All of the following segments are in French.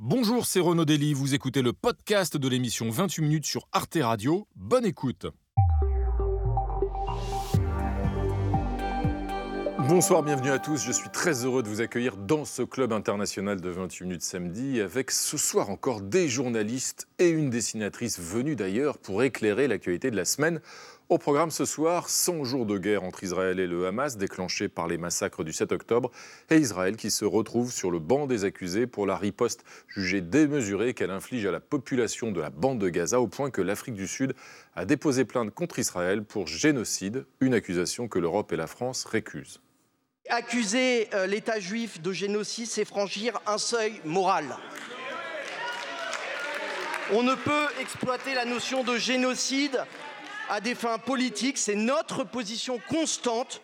Bonjour, c'est Renaud Dely, vous écoutez le podcast de l'émission 28 minutes sur Arte Radio. Bonne écoute. Bonsoir, bienvenue à tous. Je suis très heureux de vous accueillir dans ce club international de 28 minutes samedi avec ce soir encore des journalistes et une dessinatrice venue d'ailleurs pour éclairer l'actualité de la semaine. Au programme ce soir, 100 jours de guerre entre Israël et le Hamas déclenchés par les massacres du 7 octobre et Israël qui se retrouve sur le banc des accusés pour la riposte jugée démesurée qu'elle inflige à la population de la bande de Gaza au point que l'Afrique du Sud a déposé plainte contre Israël pour génocide, une accusation que l'Europe et la France récusent. Accuser euh, l'État juif de génocide, c'est franchir un seuil moral. On ne peut exploiter la notion de génocide à des fins politiques. C'est notre position constante.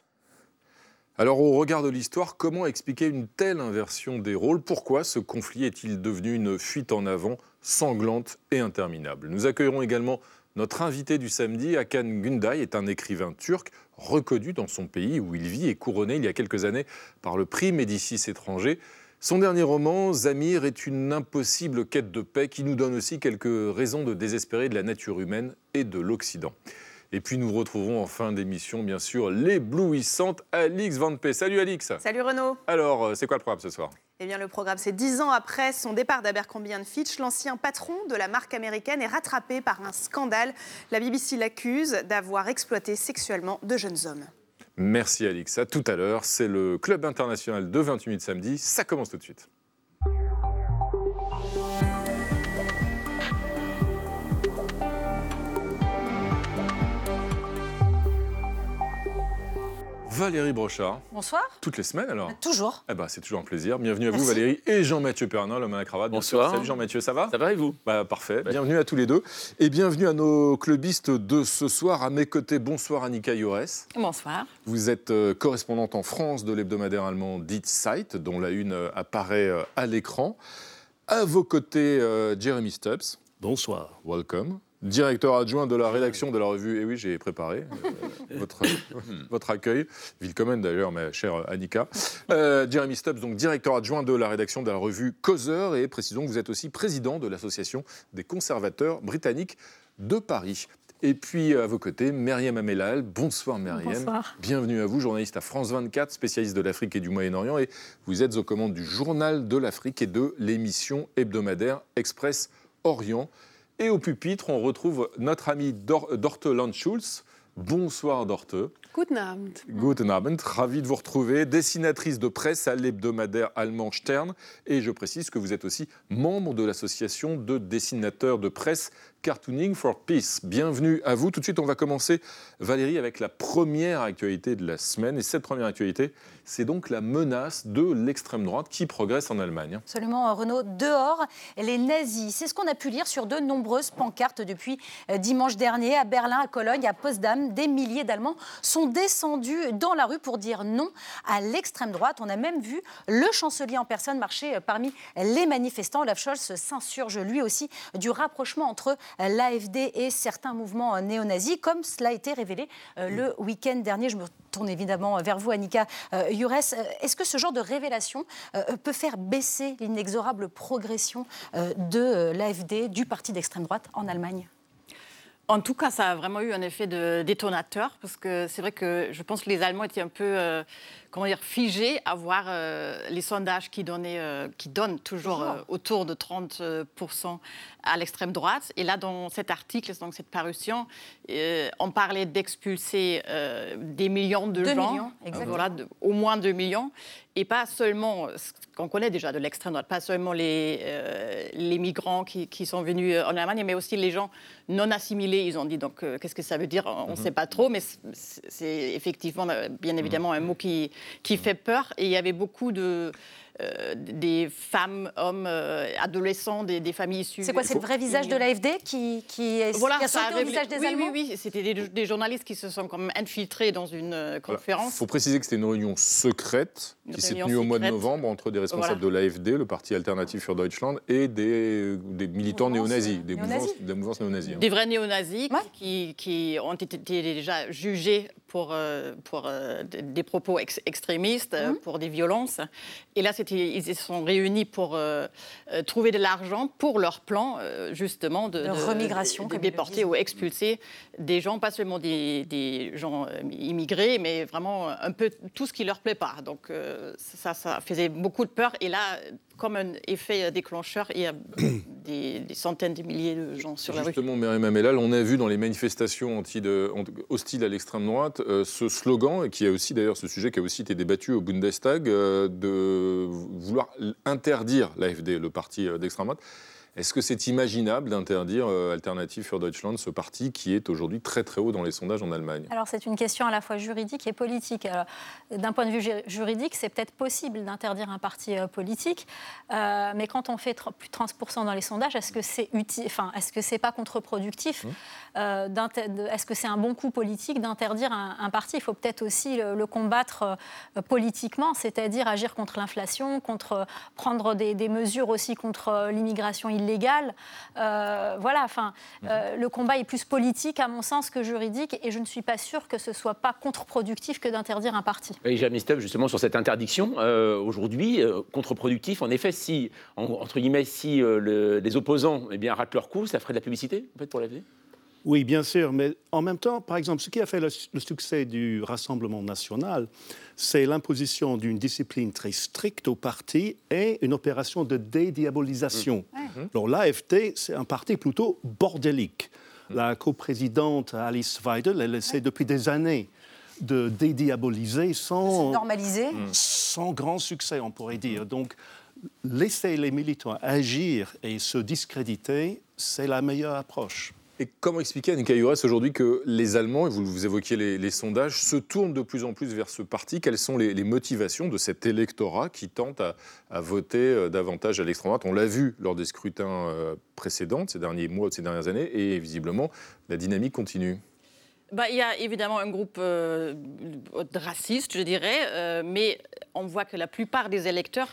Alors au regard de l'histoire, comment expliquer une telle inversion des rôles? Pourquoi ce conflit est-il devenu une fuite en avant sanglante et interminable? Nous accueillerons également notre invité du samedi, Hakan Günday, est un écrivain turc reconnu dans son pays où il vit et couronné il y a quelques années par le prix Médicis étranger. Son dernier roman, Zamir, est une impossible quête de paix qui nous donne aussi quelques raisons de désespérer de la nature humaine et de l'Occident. Et puis nous retrouverons en fin d'émission, bien sûr, l'éblouissante Alix Van P. Salut Alix Salut Renaud Alors, euh, c'est quoi le programme ce soir? Eh bien, le programme, c'est dix ans après son départ d'Abercrombie Fitch, l'ancien patron de la marque américaine est rattrapé par un scandale. La BBC l'accuse d'avoir exploité sexuellement de jeunes hommes. Merci Alix. Tout à l'heure. C'est le Club international de 28 minutes samedi. Ça commence tout de suite. Valérie Brochard. Bonsoir. Toutes les semaines alors Toujours. Eh ben, c'est toujours un plaisir. Bienvenue à vous Valérie et Jean-Mathieu Pernin, l'homme à la cravate. Bonsoir. Salut Jean-Mathieu, ça va? Ça va et vous? Bah, Parfait. Bienvenue à tous les deux. Et bienvenue à nos clubistes de ce soir. À mes côtés, bonsoir Annika Jores. Bonsoir. Vous êtes euh, correspondante en France de l'hebdomadaire allemand Die Zeit, dont la une euh, apparaît euh, à l'écran. À vos côtés, Jeremy Stubbs. Bonsoir. Welcome directeur adjoint de la rédaction de la revue. Et oui, j'ai préparé euh, votre, votre accueil. Willkommen d'ailleurs, ma chère Annika. Euh, Jeremy Stubbs, donc directeur adjoint de la rédaction de la revue Causeur. Et précisons que vous êtes aussi président de l'association des conservateurs britanniques de Paris. Et puis à vos côtés, Myriam Amelal. Bonsoir Myriam. Bonsoir. Bienvenue à vous, journaliste à France 24, spécialiste de l'Afrique et du Moyen-Orient. Et vous êtes aux commandes du journal de l'Afrique et de l'émission hebdomadaire Express Orient. Et au pupitre, on retrouve notre ami Dorte Landschulz. Bonsoir Dorte. Guten Abend. Guten Abend, ravi de vous retrouver, dessinatrice de presse à l'hebdomadaire allemand Stern. Et je précise que vous êtes aussi membre de l'association de dessinateurs de presse Cartooning for Peace. Bienvenue à vous. Tout de suite, on va commencer, Valérie, avec la première actualité de la semaine. Et cette première actualité, c'est donc la menace de l'extrême droite qui progresse en Allemagne. Absolument, Renaud. Dehors, les nazis. C'est ce qu'on a pu lire sur de nombreuses pancartes depuis euh, dimanche dernier. À Berlin, à Cologne, à Potsdam, des milliers d'Allemands sont descendus dans la rue pour dire non à l'extrême droite. On a même vu le chancelier en personne marcher euh, parmi les manifestants. Olaf Scholz s'insurge lui aussi du rapprochement entre l'AFD et certains mouvements néo-nazis, comme cela a été révélé euh, le week-end dernier. Je me tourne évidemment vers vous, Annika euh, Jures. Euh, est-ce que ce genre de révélation peut faire baisser l'inexorable progression de l'AFD, du parti d'extrême droite en Allemagne? En tout cas, ça a vraiment eu un effet de détonateur, parce que c'est vrai que je pense que les Allemands étaient un peu comment dire, figé à voir euh, les sondages qui, donnaient, euh, qui donnent toujours euh, autour de 30% à l'extrême droite. Et là, dans cet article, donc cette parution, on parlait d'expulser des millions de gens, millions, voilà, au moins 2 millions, et pas seulement ce qu'on connaît déjà de l'extrême droite, pas seulement les, les migrants qui, qui, sont venus en Allemagne, mais aussi les gens non assimilés. Ils ont dit donc qu'est-ce que ça veut dire? On ne mhm. sait pas trop, mais c'est effectivement, bien évidemment, un mot qui, qui fait peur. Et il y avait beaucoup de, euh, des femmes, hommes, euh, adolescents, des, familles issues. C'est quoi C'est le vrai visage de l'AFD qui, qui, est, voilà, qui a sauté au visage des oui, Allemands Oui, oui, c'était des, journalistes qui se sont comme infiltrés dans une euh, conférence. Il faut préciser que c'était une réunion secrète qui s'est tenue au mois de novembre entre des responsables de l'AFD, le parti alternatif für Deutschland, et des, des militants néo-nazis, des, mouvances, néo-nazis. Hein. Des vrais néo-nazis qui, qui, ont été déjà jugés pour, pour des propos extrémistes, mhm. pour des violences. Et là, c'était ils se sont réunis pour euh, euh, trouver de l'argent pour leur plan, justement, de, remigration, de, déporter ou expulser des gens, pas seulement des, gens immigrés, mais vraiment un peu tout ce qui leur plaît pas. Donc ça, ça faisait beaucoup de peur. Et là, comme un effet déclencheur, il y a des, centaines de milliers de gens sur la rue. Justement, Myriam Amellal, on a vu dans les manifestations hostiles à l'extrême droite euh, ce slogan, qui a aussi d'ailleurs ce sujet qui a aussi été débattu au Bundestag, euh, de vouloir interdire l'AFD, le parti euh, d'extrême droite. Est-ce que c'est imaginable d'interdire euh, Alternative für Deutschland, ce parti qui est aujourd'hui très très haut dans les sondages en Allemagne? Alors c'est une question à la fois juridique et politique. D'un point de vue juridique, c'est peut-être possible d'interdire un parti euh, politique, euh, mais quand on fait plus de 30% dans les sondages, est-ce que c'est utile Enfin, est-ce que c'est pas contre-productif mmh. Est-ce que c'est un bon coup politique d'interdire un, parti? Il faut peut-être aussi le, combattre politiquement, c'est-à-dire agir contre l'inflation, contre prendre des, des mesures aussi contre l'immigration illégale illégale. Euh, voilà, enfin, euh, le combat est plus politique, à mon sens, que juridique, et je ne suis pas sûre que ce soit pas contre-productif que d'interdire un parti. Et Jamie Stubb, justement, sur cette interdiction, euh, aujourd'hui, contre-productif, en effet, si, entre guillemets, si les opposants eh bien, ratent leur coup, ça ferait de la publicité, en fait, pour l'avenir? Oui, bien sûr, mais en même temps, par exemple, ce qui a fait le, succès du Rassemblement national, c'est l'imposition d'une discipline très stricte au parti et une opération de dédiabolisation. Mmh. Mmh. Alors l'AFD, c'est un parti plutôt bordélique. Mmh. La coprésidente Alice Weidel, elle essaie depuis des années de dédiaboliser sans, normaliser. sans grand succès, on pourrait dire. Donc, laisser les militants agir et se discréditer, c'est la meilleure approche. Et comment expliquer à Nika aujourd'hui que les Allemands, et vous, vous évoquiez les, sondages, se tournent de plus en plus vers ce parti? Quelles sont les, motivations de cet électorat qui tente à, voter euh, davantage à l'extrême droite? On l'a vu lors des scrutins euh, précédents, ces derniers mois, de ces dernières années, et visiblement, la dynamique continue. Bah, il y a évidemment un groupe euh, raciste, je dirais, mais on voit que la plupart des électeurs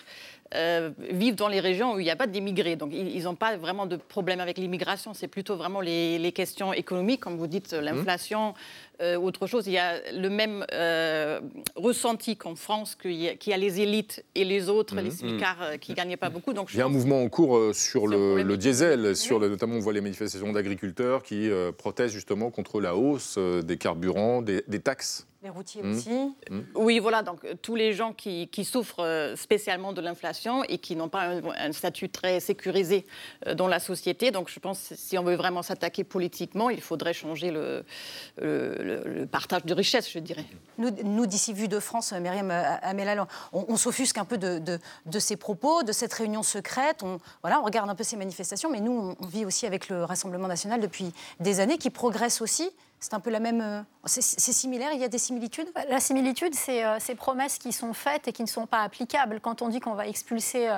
euh, vivent dans les régions où il n'y a pas d'immigrés. Donc ils n'ont pas vraiment de problème avec l'immigration. C'est plutôt vraiment les, questions économiques, comme vous dites, mmh. l'inflation, euh, autre chose. Il y a le même euh, ressenti qu'en France, qu'il y, a les élites et les autres, les mmh. smicards, qui ne gagnaient pas beaucoup. Donc, il y a un mouvement en cours sur le, diesel, sur notamment on voit les manifestations d'agriculteurs qui protestent justement contre la hausse des carburants, des taxes. Les routiers mmh. aussi. Mmh. Oui, voilà, donc euh, tous les gens qui, souffrent euh, spécialement de l'inflation et qui n'ont pas un, statut très sécurisé euh, dans la société. Donc je pense que si on veut vraiment s'attaquer politiquement, il faudrait changer le, le, partage de richesses, je dirais. Nous, d'ici Vue de France, Myriam Amélal, on, on s'offusque un peu de, de, ces propos, de cette réunion secrète. On, voilà, on regarde un peu ces manifestations, mais nous, on vit aussi avec le Rassemblement national depuis des années, qui progresse aussi. C'est un peu la même. Euh, c'est similaire, il y a des similitudes? La similitude, c'est euh, ces promesses qui sont faites et qui ne sont pas applicables. Quand on dit qu'on va expulser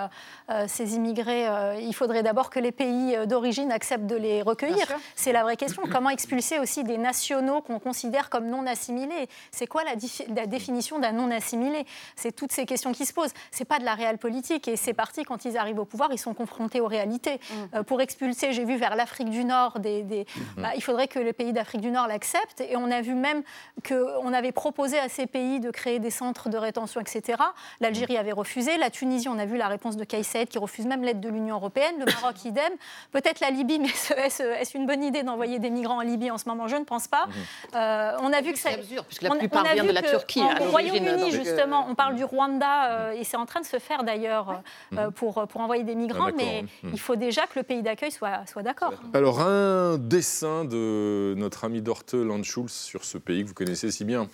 euh, ces immigrés, il faudrait d'abord que les pays d'origine acceptent de les recueillir. C'est la vraie question. Comment expulser aussi des nationaux qu'on considère comme non assimilés? C'est quoi la, la, définition d'un non assimilé? C'est toutes ces questions qui se posent. C'est pas de la réelle politique. Et ces partis, quand ils arrivent au pouvoir, ils sont confrontés aux réalités. Mm. pour expulser, j'ai vu vers l'Afrique du Nord, des, mm. bah, il faudrait que les pays d'Afrique du Nord accepte. Et on a vu même qu'on avait proposé à ces pays de créer des centres de rétention, etc. L'Algérie avait refusé. La Tunisie, on a vu la réponse de Kais qui refuse même l'aide de l'Union européenne. Le Maroc, idem. Peut-être la Libye, mais est-ce une bonne idée d'envoyer des migrants en Libye en ce moment? Je ne pense pas. Mhm. Euh, on a vu que ça. puisque la plupart vient de la Turquie. Au Royaume-Uni, justement, on parle du Rwanda, euh, et c'est en train de se faire d'ailleurs euh, pour, pour envoyer des migrants, ah, mais mhm. il faut déjà que le pays d'accueil soit, soit d'accord. Alors, un dessin de notre ami Landschulz sur ce pays que vous connaissez si bien.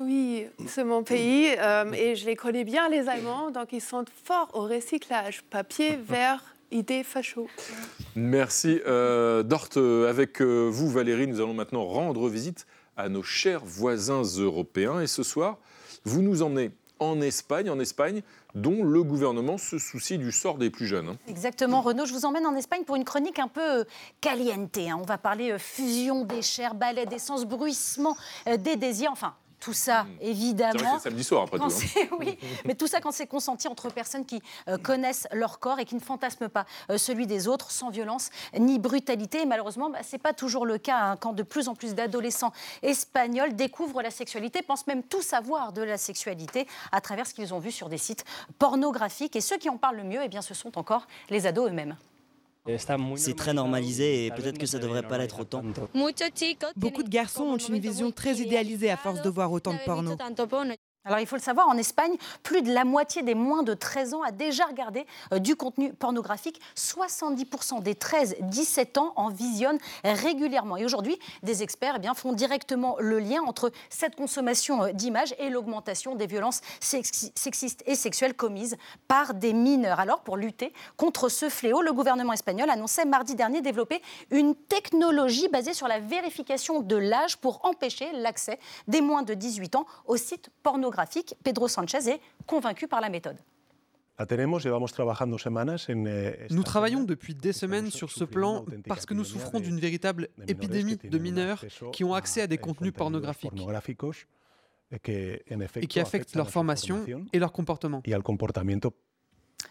Oui, c'est mon pays euh, et je les connais bien, les Allemands, donc ils sont forts au recyclage. Papier, verre, idées facho. Merci. Euh, Dort, euh, avec euh, vous, Valérie, nous allons maintenant rendre visite à nos chers voisins européens. Et ce soir, vous nous emmenez en Espagne, en Espagne, dont le gouvernement se soucie du sort des plus jeunes. Hein. Exactement, Renaud. Je vous emmène en Espagne pour une chronique un peu euh, caliente. Hein. On va parler euh, fusion des chairs, balai d'essence, bruissement euh, des désirs, enfin Tout ça, évidemment. C'est samedi soir, après tout. Hein. oui, mais tout ça quand c'est consenti entre personnes qui euh, connaissent leur corps et qui ne fantasment pas euh, celui des autres, sans violence ni brutalité. Et malheureusement, bah, ce n'est pas toujours le cas hein, quand de plus en plus d'adolescents espagnols découvrent la sexualité, pensent même tout savoir de la sexualité à travers ce qu'ils ont vu sur des sites pornographiques. Et ceux qui en parlent le mieux, eh bien, ce sont encore les ados eux-mêmes. C'est très normalisé et peut-être que ça devrait pas l'être autant. Beaucoup de garçons ont une vision très idéalisée à force de voir autant de porno. Alors il faut le savoir, en Espagne, plus de la moitié des moins de 13 ans a déjà regardé euh, du contenu pornographique. 70% des 13-17 ans en visionnent régulièrement. Et aujourd'hui, des experts eh bien, font directement le lien entre cette consommation euh, d'images et l'augmentation des violences sexistes et sexuelles commises par des mineurs. Alors pour lutter contre ce fléau, le gouvernement espagnol annonçait mardi dernier développer une technologie basée sur la vérification de l'âge pour empêcher l'accès des moins de 18 ans aux sites pornographiques Pedro Sanchez est convaincu par la méthode. Eh, nous travaillons depuis des semaines sur ce plan parce que nous souffrons d'une véritable épidémie de mineurs qui ont accès à des contenus pornographiques et qui affectent leur formation et leur comportement.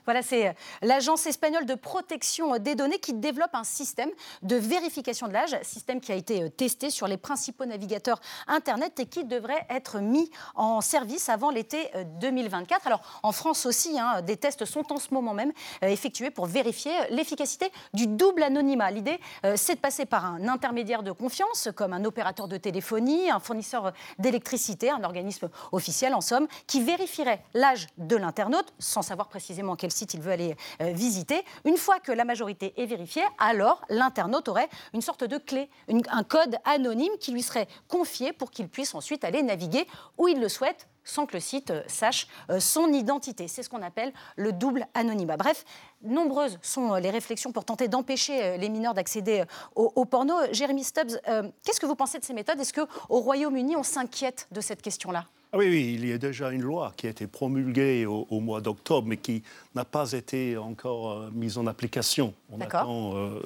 Voilà, c'est euh, l'Agence espagnole de protection euh, des données qui développe un système de vérification de l'âge, système qui a été euh, testé sur les principaux navigateurs Internet et qui devrait être mis en service avant l'été 2024. Alors, en France aussi, hein, des tests sont en ce moment même effectués pour vérifier l'efficacité du double anonymat. L'idée, c'est de passer par un intermédiaire de confiance, comme un opérateur de téléphonie, un fournisseur d'électricité, un organisme officiel, en somme, qui vérifierait l'âge de l'internaute, sans savoir précisément quel site il veut aller euh, visiter. Une fois que la majorité est vérifiée, alors l'internaute aurait une sorte de clé, un code anonyme qui lui serait confié pour qu'il puisse ensuite aller naviguer où il le souhaite sans que le site euh, sache euh, son identité. C'est ce qu'on appelle le double anonymat. Bref, nombreuses sont les réflexions pour tenter d'empêcher les mineurs d'accéder au, porno. Jérémy Stubbs, qu'est-ce que vous pensez de ces méthodes? Est-ce qu'au Royaume-Uni, on s'inquiète de cette question-là? Ah oui, oui, il y a déjà une loi qui a été promulguée au, mois d'octobre, mais qui n'a pas été encore euh, mise en application. On attend euh,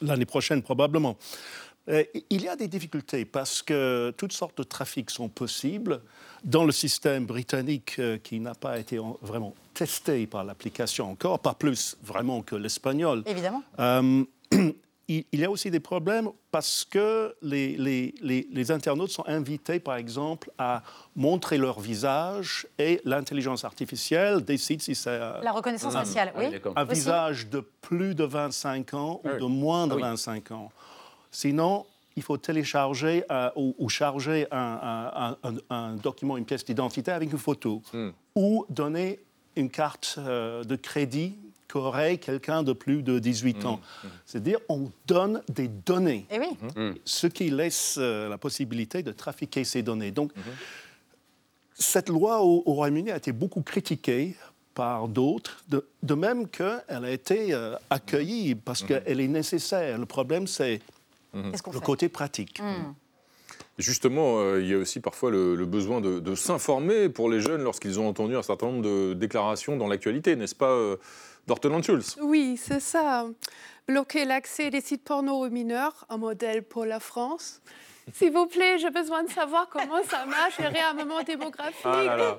l'année prochaine probablement. Euh, il y a des difficultés parce que toutes sortes de trafics sont possibles dans le système britannique qui n'a pas été vraiment testé par l'application encore, pas plus vraiment que l'espagnol. Évidemment. il, y a aussi des problèmes parce que les, les, les, internautes sont invités, par exemple, à montrer leur visage et l'intelligence artificielle décide si c'est... La reconnaissance faciale, oui. Un visage de plus de 25 ans ou de moins de 25 ah ans. Sinon, il faut télécharger euh, ou, charger un, un, document, une pièce d'identité avec une photo hmm. ou donner une carte euh, de crédit qu'aurait quelqu'un de plus de 18 ans. Mmh, mmh. C'est-à-dire, on donne des données, eh oui. Mmh. ce qui laisse euh, la possibilité de trafiquer ces données. Donc, cette loi au, Royaume-Uni a été beaucoup critiquée par d'autres, de, même qu'elle a été euh, accueillie parce qu'elle est nécessaire. Le problème, c'est le côté pratique. Justement, euh, il y a aussi parfois le, besoin de, s'informer pour les jeunes lorsqu'ils ont entendu un certain nombre de déclarations dans l'actualité, n'est-ce pas, Dortmund Schulz? Oui, c'est ça. Bloquer l'accès des sites porno aux mineurs, un modèle pour la France. S'il vous plaît, j'ai besoin de savoir comment ça marche, un réarmement démographique. Ah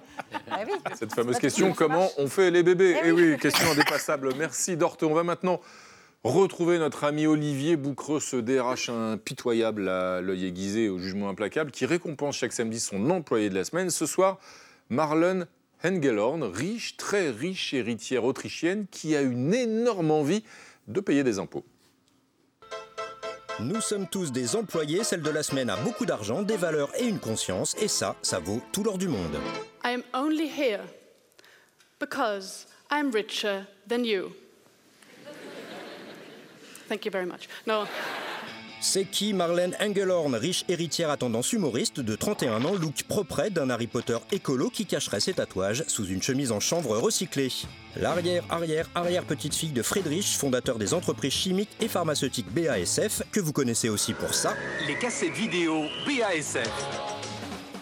ah Cette fameuse question, comment on fait les bébés? Eh, eh oui. question indépassable. Merci Dorte. On va maintenant retrouver notre ami Olivier Boucreux, ce DRH impitoyable à l'œil aiguisé, au jugement implacable, qui récompense chaque samedi son employé de la semaine. Ce soir, Marlon Hengelhorn, riche, très riche héritière autrichienne qui a une énorme envie de payer des impôts. Nous sommes tous des employés, celle de la semaine a beaucoup d'argent, des valeurs et une conscience, et ça, ça vaut tout l'or du monde. I am only here because I'm richer than you. Thank you very much. No. C'est qui Marlène Engelhorn, riche héritière à tendance humoriste de 31 ans, look propre d'un Harry Potter écolo qui cacherait ses tatouages sous une chemise en chanvre recyclée. L'arrière, arrière, arrière petite fille de Friedrich, fondateur des entreprises chimiques et pharmaceutiques BASF, que vous connaissez aussi pour ça. Les cassettes vidéo BASF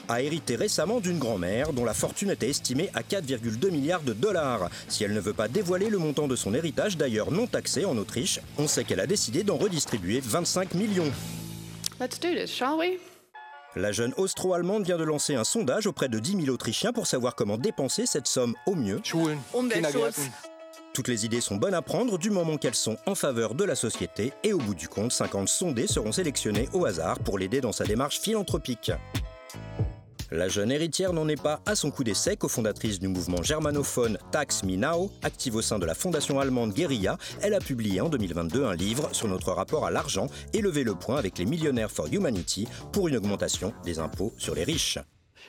a hérité récemment d'une grand-mère dont la fortune était estimée à 4,2 milliards de dollars. Si elle ne veut pas dévoiler le montant de son héritage, d'ailleurs non taxé en Autriche, on sait qu'elle a décidé d'en redistribuer 25 millions. Let's do this, shall we? La jeune austro-allemande vient de lancer un sondage auprès de 10 000 Autrichiens pour savoir comment dépenser cette somme au mieux. Toutes les idées sont bonnes à prendre du moment qu'elles sont en faveur de la société et au bout du compte, 50 sondés seront sélectionnés au hasard pour l'aider dans sa démarche philanthropique. La jeune héritière n'en est pas à son coup d'essai, cofondatrice du mouvement germanophone Tax Me Now, active au sein de la fondation allemande Guerilla. Elle a publié en 2022 un livre sur notre rapport à l'argent et levé le point avec les millionnaires for humanity pour une augmentation des impôts sur les riches.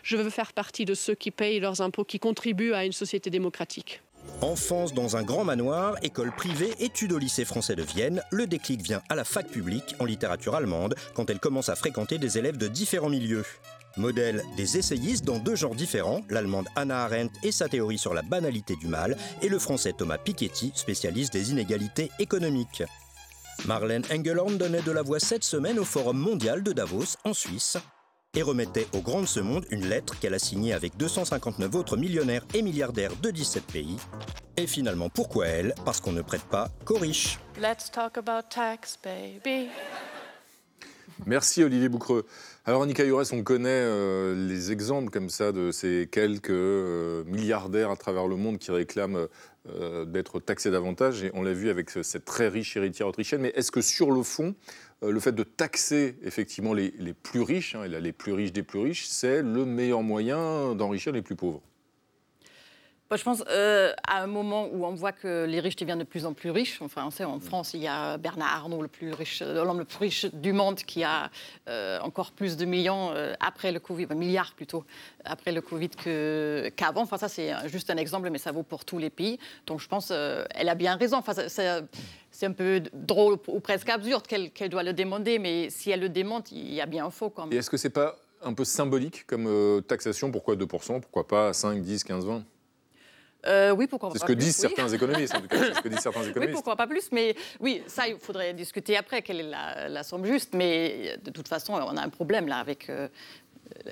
Je veux faire partie de ceux qui payent leurs impôts, qui contribuent à une société démocratique. Enfance dans un grand manoir, école privée, études au lycée français de Vienne, le déclic vient à la fac publique en littérature allemande quand elle commence à fréquenter des élèves de différents milieux. Modèle des essayistes dans deux genres différents, l'allemande Anna Arendt et sa théorie sur la banalité du mal, et le français Thomas Piketty, spécialiste des inégalités économiques. Marlène Engelhorn donnait de la voix cette semaine au Forum mondial de Davos, en Suisse, et remettait au grand de ce monde une lettre qu'elle a signée avec 259 autres millionnaires et milliardaires de 17 pays. Et finalement, pourquoi elle? Parce qu'on ne prête pas qu'aux riches. Let's talk about tax, baby. Merci Olivier Boucreux. Alors Annika Jurès, on connaît euh, les exemples comme ça de ces quelques euh, milliardaires à travers le monde qui réclament euh, d'être taxés davantage, et on l'a vu avec cette très riche héritière autrichienne, mais est-ce que sur le fond, le fait de taxer effectivement les, plus riches, hein, les plus riches des plus riches, c'est le meilleur moyen d'enrichir les plus pauvres? Je pense euh, à un moment où on voit que les riches deviennent de plus en plus riches. Enfin, on sait en France, il y a Bernard Arnault, le plus riche, euh, l'homme le plus riche du monde, qui a euh, encore plus de millions après le Covid, milliards plutôt, après le Covid qu'avant. enfin, ça, c'est juste un exemple, mais ça vaut pour tous les pays. Donc, je pense elle a bien raison. Enfin, c'est un peu drôle ou presque absurde qu'elle doit le demander, mais si elle le démonte, il y a bien un faux quand même. Et est-ce que c'est pas un peu symbolique comme taxation? Pourquoi 2% Pourquoi pas 5, 10, 15, 20 euh, oui, pourquoi pas. C'est ce que disent certains économistes, en tout cas. ce que disent certains économistes. Oui, pourquoi pas plus. Mais oui, ça, il faudrait discuter après quelle est la, somme juste. Mais de toute façon, on a un problème là avec. Euh,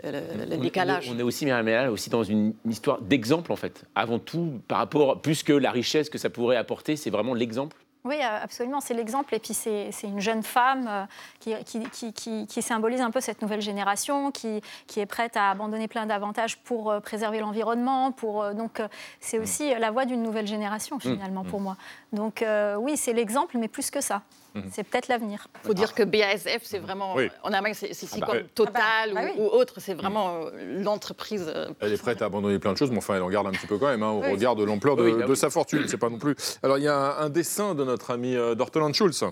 le, décalage. On est aussi, aussi dans une, histoire d'exemple en fait. Avant tout, par rapport, plus que la richesse que ça pourrait apporter, c'est vraiment l'exemple oui, euh, absolument, c'est l'exemple. Et puis c'est une jeune femme euh, qui, symbolise un peu cette nouvelle génération, qui, est prête à abandonner plein d'avantages pour euh, préserver l'environnement. Pour, donc c'est aussi la voix d'une nouvelle génération, finalement, pour moi. Donc oui, c'est l'exemple, mais plus que ça. Mhm. C'est peut-être l'avenir. Il faut dire que BASF, c'est vraiment. En Allemagne, c'est ah bah comme Total ah bah, ou, autre. C'est vraiment l'entreprise. Elle est prête à abandonner plein de choses, mais enfin, elle en garde un petit peu quand même, hein, au regard de l'ampleur de, bah sa fortune. C'est pas non plus. Alors, il y a un, dessin de notre ami euh, Dortland Schulz.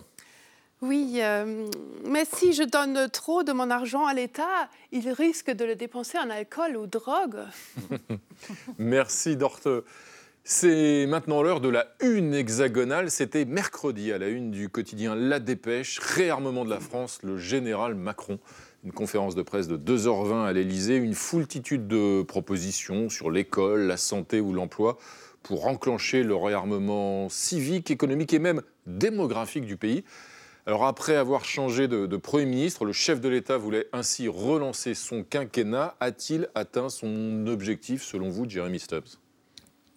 Oui, mais si je donne trop de mon argent à l'État, il risque de le dépenser en alcool ou drogue. Merci Dorte. C'est maintenant l'heure de la une hexagonale. C'était mercredi à la une du quotidien La Dépêche, réarmement de la France, le général Macron. Une conférence de presse de 2h20 à l'Elysée, une foultitude de propositions sur l'école, la santé ou l'emploi pour enclencher le réarmement civique, économique et même démographique du pays. Alors après avoir changé de, de Premier ministre, le chef de l'État voulait ainsi relancer son quinquennat. A-t-il atteint son objectif selon vous, Jeremy Stubbs?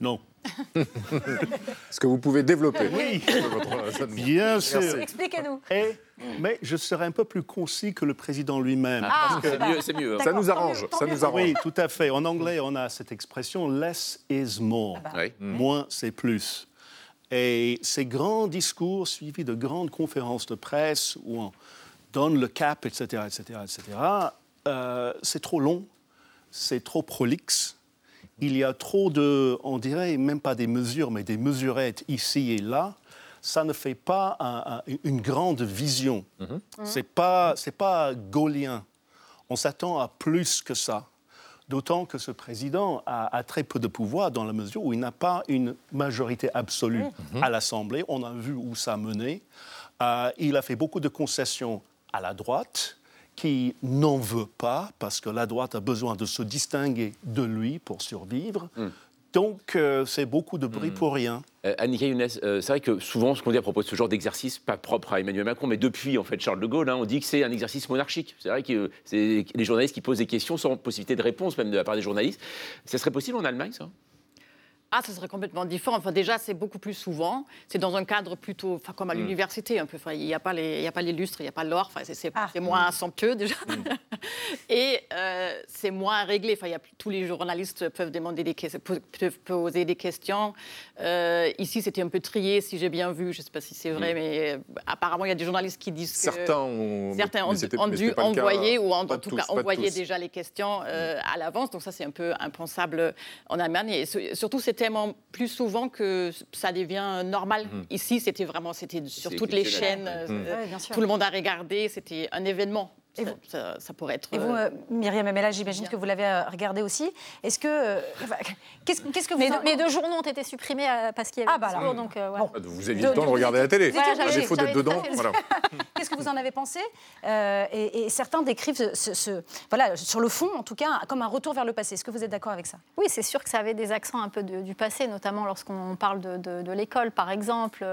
Non. Est-ce que vous pouvez développer Oui, bien sûr. Expliquez-nous. Mais je serai un peu plus concis que le président lui-même. Ah, c'est mieux, mieux. Ça nous arrange. Ça nous arrange. Oui, tout à fait. En anglais, on a cette expression less is more. Ah bah. Moins, c'est plus. Et ces grands discours suivis de grandes conférences de presse où on donne le cap, etc., etc., etc., c'est trop long, c'est trop prolixe il y a trop de, on dirait même pas des mesures, mais des mesurettes ici et là. Ça ne fait pas une grande vision. Mhm. Ce n'est pas, pas gaulien. On s'attend à plus que ça. D'autant que ce président a, très peu de pouvoir dans la mesure où il n'a pas une majorité absolue mhm. à l'Assemblée. On a vu où ça menait. Euh, il a fait beaucoup de concessions à la droite qui n'en veut pas parce que la droite a besoin de se distinguer de lui pour survivre. Hmm. Donc, euh, c'est beaucoup de bruit hmm. pour rien. Euh, Annika Younes, euh, c'est vrai que souvent, ce qu'on dit à propos de ce genre d'exercice, pas propre à Emmanuel Macron, mais depuis en fait Charles de Gaulle, hein, on dit que c'est un exercice monarchique. C'est vrai que c'est les journalistes qui posent des questions sans possibilité de réponse, même de la part des journalistes. Ça serait possible en Allemagne, ça? Ah, ce serait complètement différent. Enfin, déjà, c'est beaucoup plus souvent. C'est dans un cadre plutôt, enfin, comme à mm. l'université un peu. il n'y a pas les, il a pas les lustres, il n'y a pas l'or. Enfin, c'est ah. moins somptueux déjà. Mm. Et euh, c'est moins réglé. Enfin, y a, tous les journalistes peuvent, demander des, peuvent poser des questions. Euh, ici, c'était un peu trié, si j'ai bien vu. Je ne sais pas si c'est vrai, mm. mais euh, apparemment, il y a des journalistes qui disent certains que ont, certains ont, dû envoyer, ou en, tout cas envoyer déjà les questions à l'avance. Donc ça, c'est un peu impensable en Allemagne. Et surtout, c'est tellement plus souvent que ça devient normal. Mm. Ici, c'était vraiment, c'était sur toutes les chaînes. tout le monde a regardé. C'était un événement. Et ça, ça, pourrait être. Et vous, euh, Myriam Amela, j'imagine que vous l'avez euh, regardé aussi. Est-ce que. Euh, qu'est-ce, que vous. Les, deux journaux ont été supprimés parce qu'il y avait. Ah, bah alors. Donc, bon. Vous aviez le temps de regarder la télé. À défaut d'être dedans. Voilà. qu'est-ce que vous en avez pensé et, certains décrivent ce, Voilà, sur le fond, en tout cas, comme un retour vers le passé. Est-ce que vous êtes d'accord avec ça? Oui, c'est sûr que ça avait des accents un peu du passé, notamment lorsqu'on parle de, l'école, par exemple.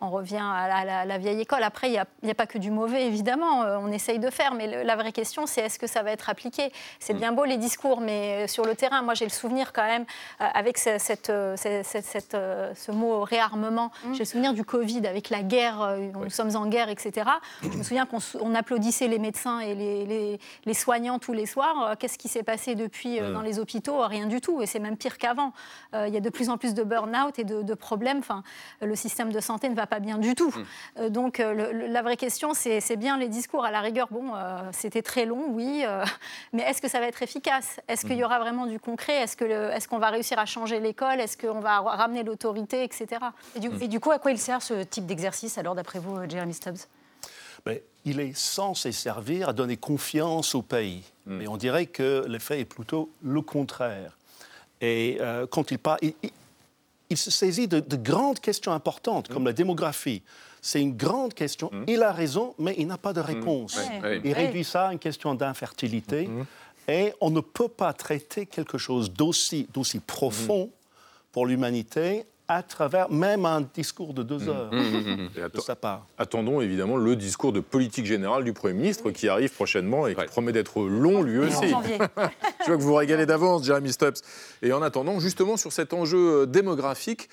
On revient à la, vieille école. Après, il n'y a, a, pas que du mauvais, évidemment. On essaye de faire, mais la vraie question, c'est est-ce que ça va être appliqué? C'est mm. bien beau les discours, mais euh, sur le terrain, moi j'ai le souvenir quand même, euh, avec cette, euh, ce mot réarmement, mm. j'ai le souvenir du Covid, avec la guerre, nous sommes en guerre, etc. Je me souviens qu'on applaudissait les médecins et les, les, soignants tous les soirs. Qu'est-ce qui s'est passé depuis mm. dans les hôpitaux? Rien du tout, et c'est même pire qu'avant. Il y a de plus en plus de burn-out et de, problèmes. Enfin, le système de santé ne va pas bien du tout. donc la vraie question, c'est bien les discours. À la rigueur, bon, euh, c'était très long, oui, euh, mais est-ce que ça va être efficace? Est-ce qu'il y mm. aura vraiment du concret? Est-ce qu'on est qu'on va réussir à changer l'école? Est-ce qu'on va ramener l'autorité, etc. Et du, et du, coup, à quoi il sert ce type d'exercice, alors, d'après vous, Jeremy Stubbs? Ben, il est censé servir à donner confiance au pays. Mm. Mais on dirait que l'effet est plutôt le contraire. Et euh, quand il parle, il, se saisit de, de, grandes questions importantes, comme mm. la démographie, c'est une grande question. Mmh. Il a raison, mais il n'a pas de mmh. réponse. Il réduit ça à une question d'infertilité. Mmh. Et on ne peut pas traiter quelque chose d'aussi profond pour l'humanité à travers même un discours de deux heures de sa part. Attendons évidemment le discours de politique générale du Premier ministre qui arrive prochainement et qui promet d'être long lui aussi. Je vois que vous vous régalez d'avance, Jeremy Stubbs. Et en attendant, justement sur cet enjeu euh, démographique,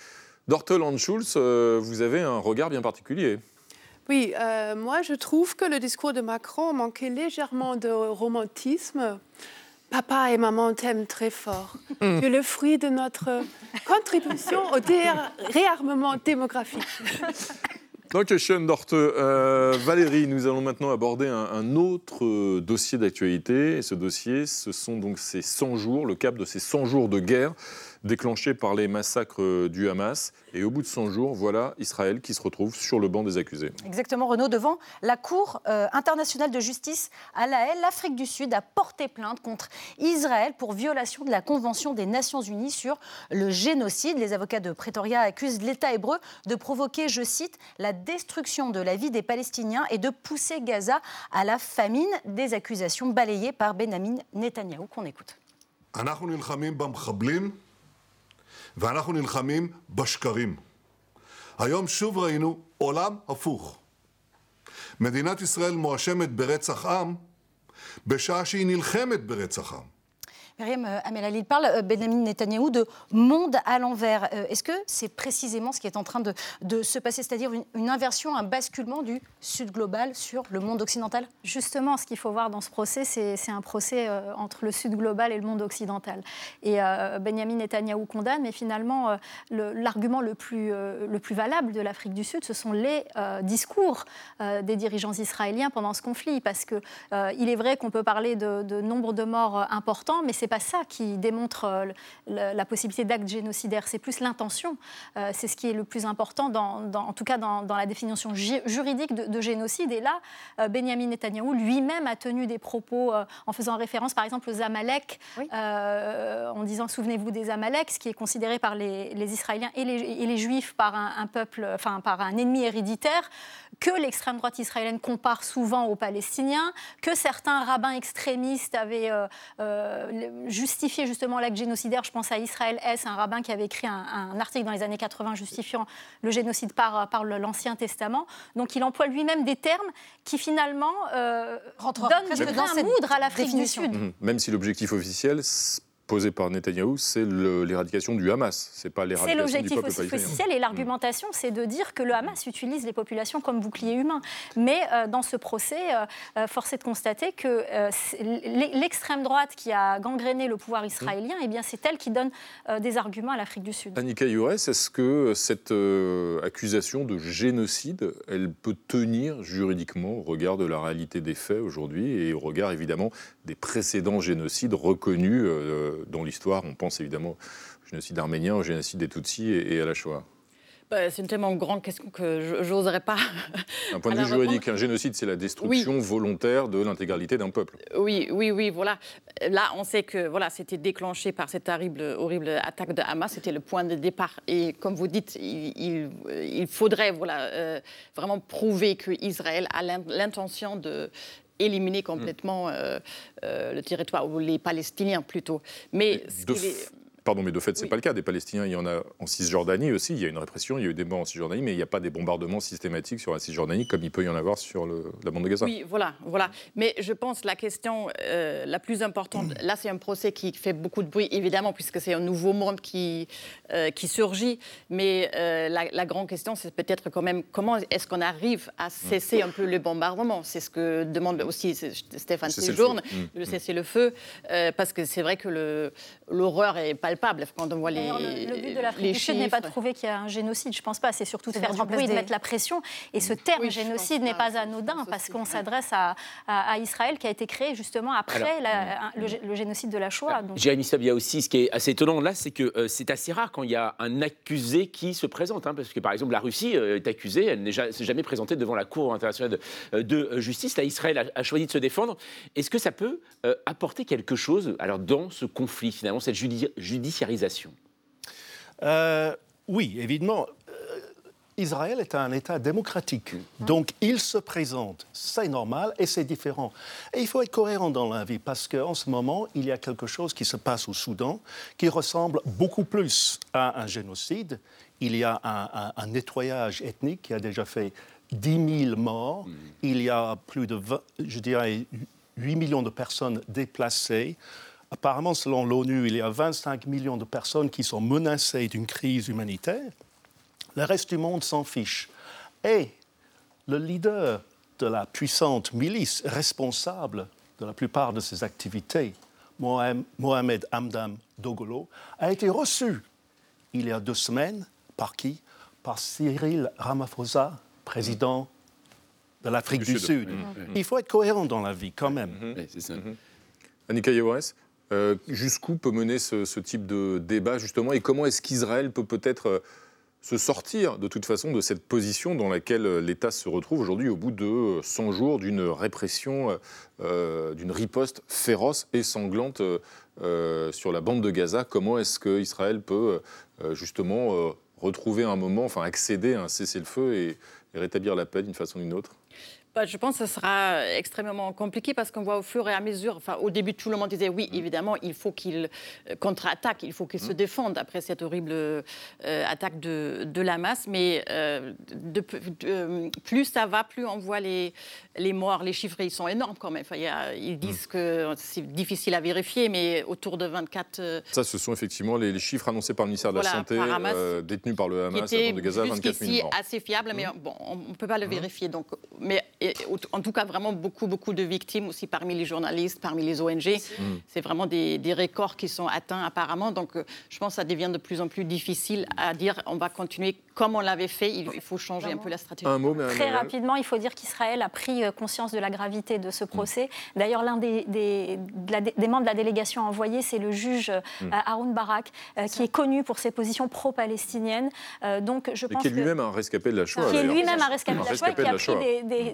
Dortland Schulz, euh, vous avez un regard bien particulier. Oui, euh, moi je trouve que le discours de Macron manquait légèrement de romantisme. Papa et maman t'aiment très fort. Hmm. Tu es le fruit de notre contribution au réarmement démographique. Donc, Sean Dorte, euh, Valérie, nous allons maintenant aborder un, un autre dossier d'actualité. Et ce dossier, ce sont donc ces 100 jours, le cap de ces 100 jours de guerre déclenché par les massacres euh, du Hamas. Et au bout de 100 jours, voilà Israël qui se retrouve sur le banc des accusés. Exactement, Renaud, devant la Cour euh, internationale de justice à La Haye, l'Afrique du Sud a porté plainte contre Israël pour violation de la Convention des Nations Unies sur le génocide. Les avocats de Pretoria accusent l'État hébreu de provoquer, je cite, la destruction de la vie des Palestiniens et de pousser Gaza à la famine. Des accusations balayées par Benjamin Netanyahou qu'on écoute. ואנחנו נלחמים בשקרים. היום שוב ראינו עולם הפוך. מדינת ישראל מואשמת ברצח עם בשעה שהיא נלחמת ברצח עם. Myriam euh, Amelali, il parle, euh, Benjamin Netanyahou, de monde à l'envers. Euh, est-ce que c'est précisément ce qui est en train de, se passer, c'est-à-dire une, inversion, un basculement du Sud global sur le monde occidental? Justement, ce qu'il faut voir dans ce procès, c'est un procès entre le Sud global et le monde occidental. Et Benjamin Netanyahou condamne, mais finalement, l'argument le, plus, le plus valable de l'Afrique du Sud, ce sont les discours des dirigeants israéliens pendant ce conflit, parce qu'il est vrai qu'on peut parler de, de nombre de morts importants, mais c'est pas ça qui démontre euh, la, possibilité d'actes génocidaires, c'est plus l'intention. Euh, c'est ce qui est le plus important, dans, en tout cas dans, la définition juridique de, génocide. Et là, euh, Benjamin Netanyahou lui-même a tenu des propos en faisant référence, par exemple, aux Amalek, en disant souvenez-vous des Amalek, ce qui est considéré par les, Israéliens et les, Juifs par un, peuple, enfin par un ennemi héréditaire, que l'extrême droite israélienne compare souvent aux Palestiniens, que certains rabbins extrémistes avaient justifier justement l'acte génocidaire. Je pense à Israël S., un rabbin qui avait écrit un, article dans les années 80 justifiant le génocide par, par l'Ancien Testament. Donc il emploie lui-même des termes qui finalement euh, donnent un moudre à l'Afrique du Sud. Même si l'objectif officiel posé par Netanyahou, c'est l'éradication du Hamas. C'est pas l'éradication du peuple C'est l'objectif officiel et l'argumentation, c'est de dire que le Hamas utilise les populations comme bouclier humain. Mais euh, dans ce procès, euh, euh, force est de constater que l'extrême droite qui a gangréné le pouvoir israélien, eh bien c'est elle qui donne des arguments à l'Afrique du Sud. Annika Youres, est-ce que cette accusation de génocide, elle peut tenir juridiquement au regard de la réalité des faits aujourd'hui et au regard évidemment des précédents génocides reconnus dans l'histoire On pense évidemment au génocide arménien, au génocide des Tutsis et à la Shoah. Bah, c'est une tellement grande question que je n'oserais pas. Un point de vue juridique, un génocide, c'est la destruction volontaire de l'intégralité d'un peuple. Oui, oui, oui, voilà. Là, on sait que voilà, c'était déclenché par cette horrible, horrible attaque de Hamas. C'était le point de départ. Et comme vous dites, il, il, faudrait voilà, euh, vraiment prouver qu'Israël a l'intention de éliminer complètement euh, euh, le territoire, ou les Palestiniens plutôt. Mais, ce est Pardon, mais de fait, ce n'est pas le cas. Des Palestiniens, il y en a en Cisjordanie aussi. Il y a une répression, il y a eu des morts en Cisjordanie, mais il n'y a pas des bombardements systématiques sur la Cisjordanie comme il peut y en avoir sur la bande de Gaza. Oui, voilà, voilà. Mais je pense la question euh, la plus importante, là, c'est un procès qui fait beaucoup de bruit, évidemment, puisque c'est un nouveau monde qui, euh, qui surgit. Mais euh, la, grande question, c'est peut-être quand même comment est-ce qu'on arrive à cesser un peu le bombardement? C'est ce que demande aussi Stéphane Séjourne, le mm. cesser le feu, parce que c'est vrai que l'horreur est pas quand on voit les. Le, but de l'Afrique du Sud n'est pas de prouver qu'il y a un génocide, je ne pense pas. C'est surtout de faire du bruit, de mettre la pression. Et ce terme génocide n'est pas anodin parce qu'on s'adresse à, Israël qui a été créé justement après le, génocide de la Shoah. Jérémy Sabia aussi, ce qui est assez étonnant là, c'est que euh, c'est assez rare quand il y a un accusé qui se présente. Hein, parce que par exemple, la Russie euh, est accusée, elle ne s'est jamais présentée devant la Cour internationale de, euh, justice. Là, Israël a, choisi de se défendre. Est-ce que ça peut apporter quelque chose alors, dans ce conflit, finalement, cette judiciarisation judiciarisation euh, Oui, évidemment. Euh, Israël est un État démocratique. Mm. Donc, il se présente, c'est normal et c'est différent. Et il faut être cohérent dans la vie parce qu'en ce moment, il y a quelque chose qui se passe au Soudan qui ressemble beaucoup plus à un génocide. Il y a un, nettoyage ethnique qui a déjà fait 10 000 morts. Mm. Il y a plus de, je dirais, 8 millions de personnes déplacées. Apparemment, selon l'ONU, il y a 25 millions de personnes qui sont menacées d'une crise humanitaire. Le reste du monde s'en fiche. Et le leader de la puissante milice responsable de la plupart de ces activités, Mohamed Hamdan Dogolo, a été reçu il y a deux semaines par qui Par Cyril Ramaphosa, président de l'Afrique du, Sud. Mmh. Il faut être cohérent dans la vie quand même. Mmh. c'est ça. Euh, jusqu'où peut mener ce, type de débat, justement, et comment est-ce qu'Israël peut peut-être euh, se sortir, de toute façon, de cette position dans laquelle euh, l'État se retrouve aujourd'hui, au bout de 100 jours d'une répression, d'une riposte féroce et sanglante sur la bande de Gaza? Comment est-ce qu'Israël peut, justement, retrouver un moment, enfin, accéder à un cessez-le-feu et rétablir la paix d'une façon ou d'une autre? Bah, je pense que ce sera extrêmement compliqué parce qu'on voit au fur et à mesure, enfin, au début, tout le monde disait oui, mm. évidemment, il faut qu'il euh, contre-attaque, il faut qu'il se mm. défende après cette horrible euh, attaque de, de, la masse. Mais euh, de, plus ça va, plus on voit les, les morts, les chiffres, ils sont énormes quand même. Enfin, ils disent mm. que c'est difficile à vérifier, mais autour de 24. Ça, ce sont effectivement les, chiffres annoncés par le ministère de la Santé, détenus par le Hamas à de Gaza, 24 000 morts. assez fiable, mais bon, on ne peut pas le vérifier. Donc, mais en tout cas vraiment beaucoup, beaucoup de victimes aussi parmi les journalistes, parmi les ONG. Mm. C'est vraiment des, des, records qui sont atteints apparemment. Donc euh, je pense que ça devient de plus en plus difficile à dire on va continuer comme on l'avait fait. Il, faut changer un peu la stratégie. Un mot, Très rapidement, il faut dire qu'Israël a pris euh, conscience de la gravité de ce procès. D'ailleurs, l'un des, des, des, membres de la délégation envoyée, c'est le juge mm. Haroun Barak, qui est connu pour ses positions pro-palestiniennes. donc je pense qui est lui-même un rescapé de la Shoah. Qui est lui-même un rescapé de la Shoah, qui a pris des, des,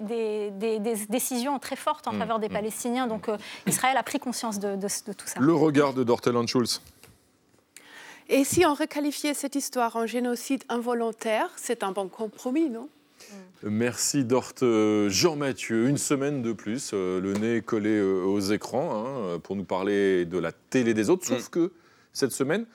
décisions très fortes en mm, faveur des mm. Palestiniens. Donc euh, Israël a pris conscience de, tout ça. Le regard de Dorteland Schulz. Et si on requalifiait cette histoire en génocide involontaire, c'est un bon compromis, non? Merci Dort. Euh, Jean-Mathieu, une semaine de plus, euh, le nez collé aux écrans, hein, pour nous parler de la télé des autres. Sauf mm. que cette semaine,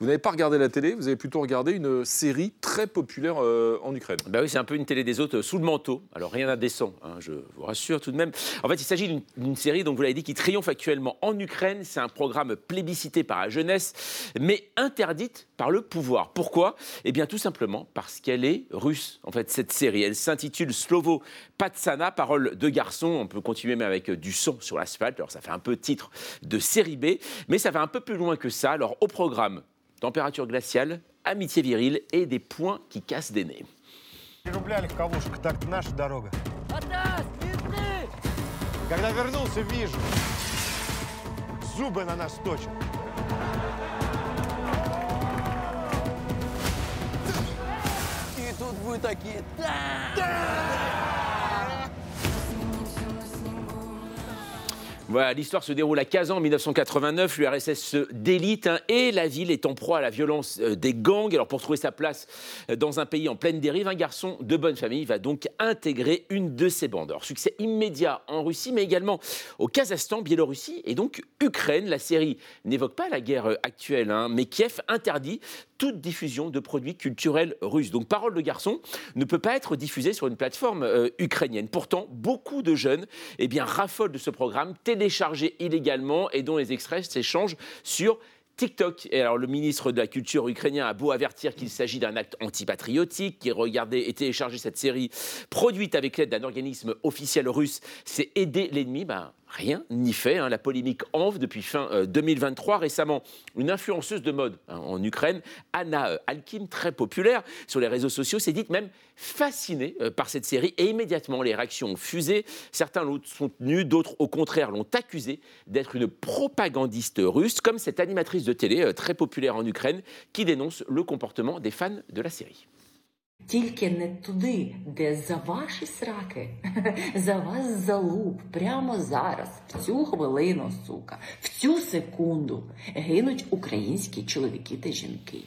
Vous n'avez pas regardé la télé, vous avez plutôt regardé une série très populaire euh, en Ukraine. Bah oui, c'est un peu une télé des autres euh, sous le manteau. Alors rien d'indécent, hein, je vous rassure tout de même. En fait, il s'agit d'une série, donc vous l'avez dit, qui triomphe actuellement en Ukraine. C'est un programme plébiscité par la jeunesse, mais interdite par le pouvoir. Pourquoi? Eh bien, tout simplement parce qu'elle est russe. En fait, cette série, elle s'intitule Slovo Patsana, parole de garçon. On peut continuer même avec du son sur l'asphalte. Alors ça fait un peu titre de série B, mais ça va un peu plus loin que ça. Alors au programme température glaciale, amitié virile et des points qui cassent des nez. Когда вернулся, вижу. Зубы на нас точат. И тут вы такие... Voilà, l'histoire se déroule à Kazan en 1989. L'URSS se délite hein, et la ville est en proie à la violence euh, des gangs. Alors, pour trouver sa place euh, dans un pays en pleine dérive, un garçon de bonne famille va donc intégrer une de ces bandes. Alors, succès immédiat en Russie, mais également au Kazakhstan, Biélorussie et donc Ukraine. La série n'évoque pas la guerre euh, actuelle, hein, mais Kiev interdit toute diffusion de produits culturels russes. Donc Parole de garçon ne peut pas être diffusée sur une plateforme ukrainienne. Pourtant, beaucoup de jeunes eh bien, raffolent de ce programme téléchargé illégalement et dont les extraits s'échangent sur TikTok. Et alors, le ministre de la Culture ukrainien a beau avertir qu'il s'agit d'un acte antipatriotique, qui regardait et téléchargeait cette série produite avec l'aide d'un organisme officiel russe, c'est aider l'ennemi. Ben, rien n'y fait. Hein. La polémique enfle depuis fin 2023. Euh, Récemment, une influenceuse de mode hein, en Ukraine, Anna euh, Alkim, très populaire sur les réseaux sociaux, s'est dite même fascinée euh, par cette série et immédiatement les réactions ont fusé. Certains l'ont soutenu, d'autres au contraire l'ont accusée d'être une propagandiste russe, comme cette animatrice de télé très populaire en Ukraine qui dénonce le comportement des fans de la série. Тільки не туди, де за ваші сраки, за вас залуп прямо зараз, в цю хвилину, сука, в цю секунду гинуть українські чоловіки та жінки.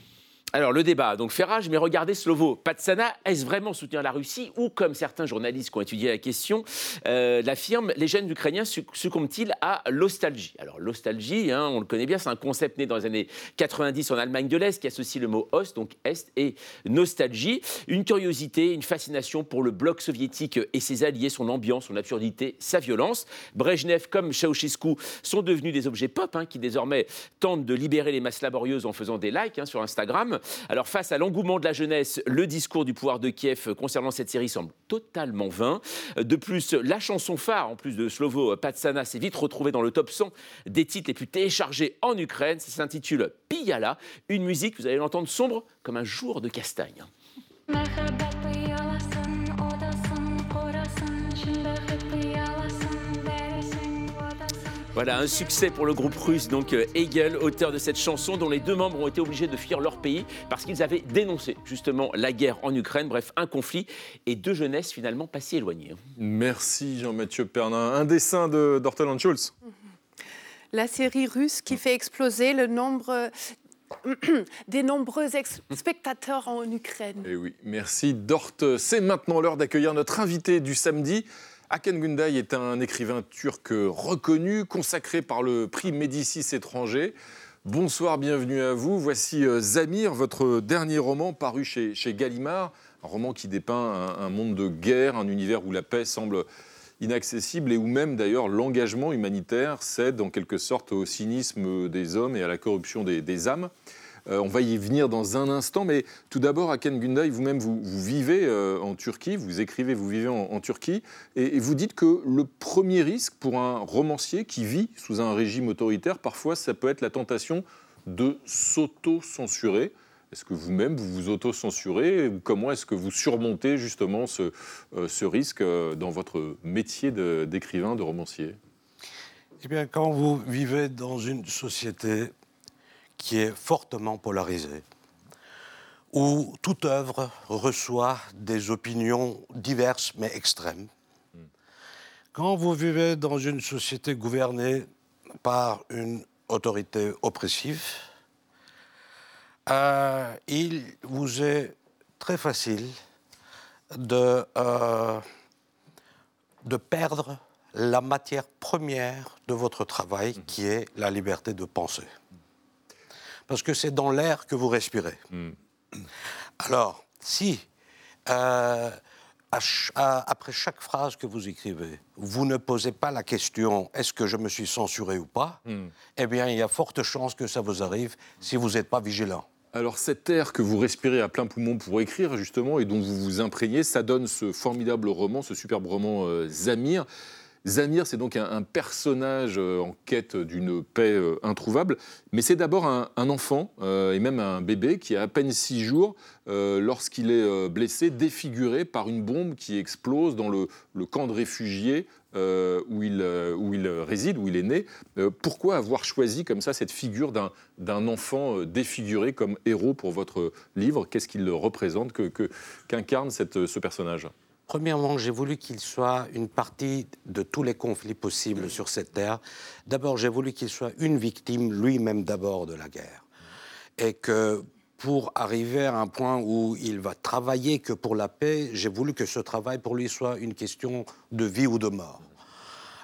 Alors le débat donc fait rage, mais regardez Slovo Patsana, est-ce vraiment soutenir la Russie ou comme certains journalistes qui ont étudié la question euh, l'affirment, les jeunes ukrainiens succombent-ils à l'ostalgie? Alors l'ostalgie, hein, on le connaît bien, c'est un concept né dans les années 90 en Allemagne de l'Est qui associe le mot Ost, donc Est, et nostalgie. Une curiosité, une fascination pour le bloc soviétique et ses alliés, son ambiance, son absurdité, sa violence. Brejnev comme Ceausescu sont devenus des objets pop hein, qui désormais tentent de libérer les masses laborieuses en faisant des likes hein, sur Instagram. Alors face à l'engouement de la jeunesse, le discours du pouvoir de Kiev concernant cette série semble totalement vain. De plus, la chanson phare, en plus de Slovo Patsana, s'est vite retrouvée dans le top 100 des titres les plus téléchargés en Ukraine. Ça s'intitule Piyala, une musique, vous allez l'entendre, sombre comme un jour de castagne. Voilà, un succès pour le groupe russe, donc euh, Hegel, auteur de cette chanson, dont les deux membres ont été obligés de fuir leur pays parce qu'ils avaient dénoncé justement la guerre en Ukraine. Bref, un conflit et deux jeunesses finalement pas si éloignées. Merci Jean-Mathieu Pernin. Un dessin de d'Orteland Schulz. La série russe qui fait exploser le nombre des nombreux spectateurs en Ukraine. Et eh oui, merci Dort. C'est maintenant l'heure d'accueillir notre invité du samedi. Aken Günday est un écrivain turc reconnu, consacré par le prix Médicis étranger. Bonsoir, bienvenue à vous. Voici euh, Zamir, votre dernier roman paru chez, Gallimard, un roman qui dépeint un, monde de guerre, un univers où la paix semble inaccessible et où même d'ailleurs l'engagement humanitaire cède en quelque sorte au cynisme des hommes et à la corruption des âmes. Euh, on va y venir dans un instant, mais tout d'abord, Aken Günday, vous-même, vous, vivez euh, en Turquie, vous écrivez, vous vivez en, Turquie, et, vous dites que le premier risque pour un romancier qui vit sous un régime autoritaire, parfois, ça peut être la tentation de s'auto-censurer. Est-ce que vous-même, vous vous auto-censurez Comment est-ce que vous surmontez justement ce, euh, risque dans votre métier d'écrivain, de romancier? Eh bien, quand vous vivez dans une société qui est fortement polarisé, où toute œuvre reçoit des opinions diverses mais extrêmes. Quand vous vivez dans une société gouvernée par une autorité oppressive, euh, il vous est très facile de, euh, de perdre la matière première de votre travail, qui est la liberté de penser. Parce que c'est dans l'air que vous respirez. Alors, si euh, à ch- à- après chaque phrase que vous écrivez, vous ne posez pas la question est-ce que je me suis censuré ou pas, eh bien, il y a forte chance que ça vous arrive si vous n'êtes pas vigilant. Alors cet air que vous respirez à plein poumon pour écrire justement et dont vous vous imprégnez, ça donne ce formidable roman, ce superbe roman euh, Zamir. Zamir, c'est donc un, personnage euh, en quête d'une paix euh, introuvable, mais c'est d'abord un, enfant euh, et même un bébé qui a à peine six jours lorsqu'il est blessé, défiguré par une bombe qui explose dans le, camp de réfugiés où, il, réside, où il est né. Pourquoi avoir choisi comme ça cette figure d'un enfant défiguré comme héros pour votre livre? Qu'est-ce qu'il représente, que- que- qu'incarne cette- ce personnage? Premièrement, j'ai voulu qu'il soit une partie de tous les conflits possibles sur cette terre. D'abord, j'ai voulu qu'il soit une victime lui-même d'abord de la guerre. Et que pour arriver à un point où il va travailler que pour la paix, j'ai voulu que ce travail pour lui soit une question de vie ou de mort.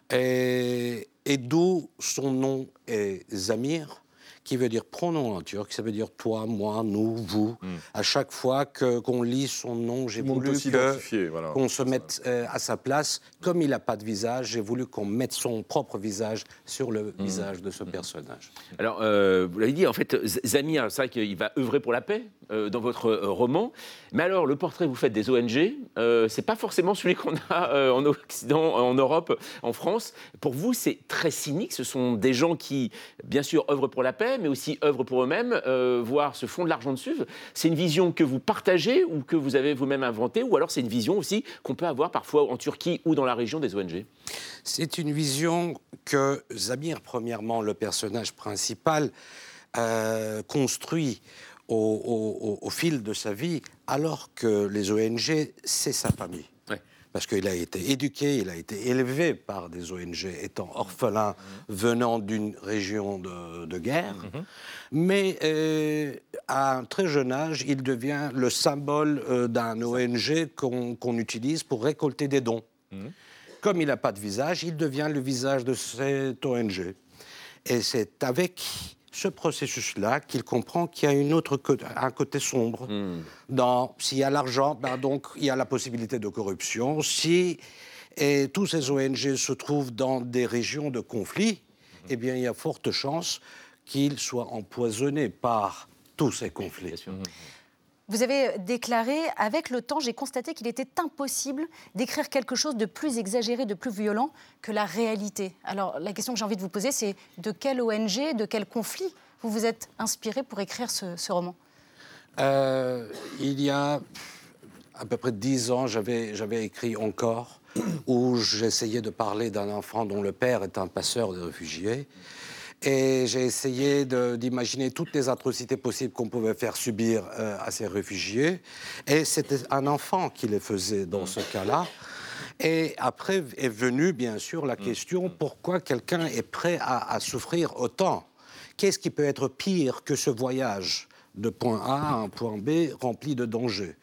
Et, et d'où son nom est Zamir, qui veut dire pronom en turc, ça veut dire toi, moi, nous, vous. À chaque fois que- qu'on lit son nom, j'ai voulu que- voilà. qu'on se mette euh, à sa place. Comme il n'a pas de visage, j'ai voulu qu'on mette son propre visage sur le visage de ce personnage. Alors, euh, vous l'avez dit, en fait, Zamir, c'est vrai qu'il va œuvrer pour la paix euh, dans votre euh, roman. Mais alors, le portrait que vous faites des ONG, euh, c'est pas forcément celui qu'on a euh, en Occident, en Europe, en France. Pour vous, c'est très cynique. Ce sont des gens qui, bien sûr, œuvrent pour la paix, mais aussi œuvrent pour eux-mêmes, voire se font de l'argent dessus. C'est une vision que vous partagez ou que vous avez vous-même inventée, ou alors c'est une vision aussi qu'on peut avoir parfois en Turquie ou dans la région des ONG C'est une vision que Zamir, premièrement, le personnage principal, construit au, au- au- au fil de sa vie, alors que les ONG, c'est sa famille. Parce qu'il a été éduqué, il a été élevé par des ONG, étant orphelin, venant d'une région de, de guerre. Mais euh, à un très jeune âge, il devient le symbole euh, d'un ONG qu'on utilise pour récolter des dons. Comme il n'a pas de visage, il devient le visage de cette ONG. Et c'est avec ce processus-là qu'il comprend qu'il y a une autre un côté sombre. Dans S'il y a l'argent, ben donc il y a la possibilité de corruption. Si et tous ces ONG se trouvent dans des régions de conflit, eh bien il y a forte chance qu'ils soient empoisonnés par tous ces conflits. Vous avez déclaré Avec le temps, j'ai constaté qu'il était impossible d'écrire quelque chose de plus exagéré, de plus violent que la réalité. Alors, la question que j'ai envie de vous poser, c'est de quelle ONG, de quel conflit vous vous êtes inspiré pour écrire ce, roman? Euh, il y a à peu près dix ans, j'avais j'avais écrit encore, où j'essayais de parler d'un enfant dont le père est un passeur de réfugiés. Et j'ai essayé d'imaginer toutes les atrocités possibles qu'on pouvait faire subir euh, à ces réfugiés. Et c'était un enfant qui les faisait dans ce cas-là. Et après est venue, bien sûr, la question pourquoi quelqu'un est prêt à, à souffrir autant? Qu'est-ce qui peut être pire que ce voyage de point A à un point B rempli de dangers?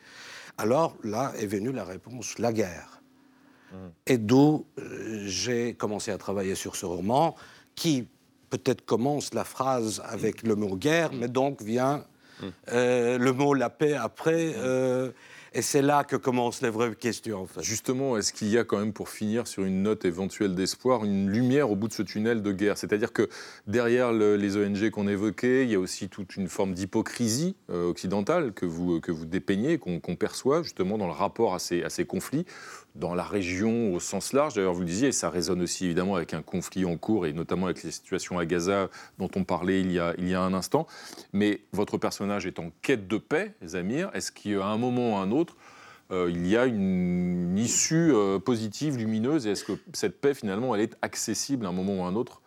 Alors là est venue la réponse la guerre. Et d'où euh, j'ai commencé à travailler sur ce roman qui peut-être commence la phrase avec le mot guerre, mais donc vient euh, le mot la paix après. euh, et c'est là que commencent les vraies questions. En fait. Justement, est-ce qu'il y a quand même, pour finir sur une note éventuelle d'espoir, une lumière au bout de ce tunnel de guerre? C'est-à-dire que derrière le- les ONG qu'on évoquait, il y a aussi toute une forme d'hypocrisie euh, occidentale que vous, que vous dépeignez, qu'on qu'on perçoit justement dans le rapport à ces, à ces conflits, dans la région au sens large. D'ailleurs, vous le disiez, et ça résonne aussi évidemment avec un conflit en cours, et notamment avec les situations à Gaza dont on parlait il y a, il y a un instant. Mais votre personnage est en quête de paix, Zamir. Est-ce qu'à un moment ou à un autre, euh, il y a une, une issue euh, positive, lumineuse, et est-ce que cette paix, finalement, elle est accessible à un moment ou à un autre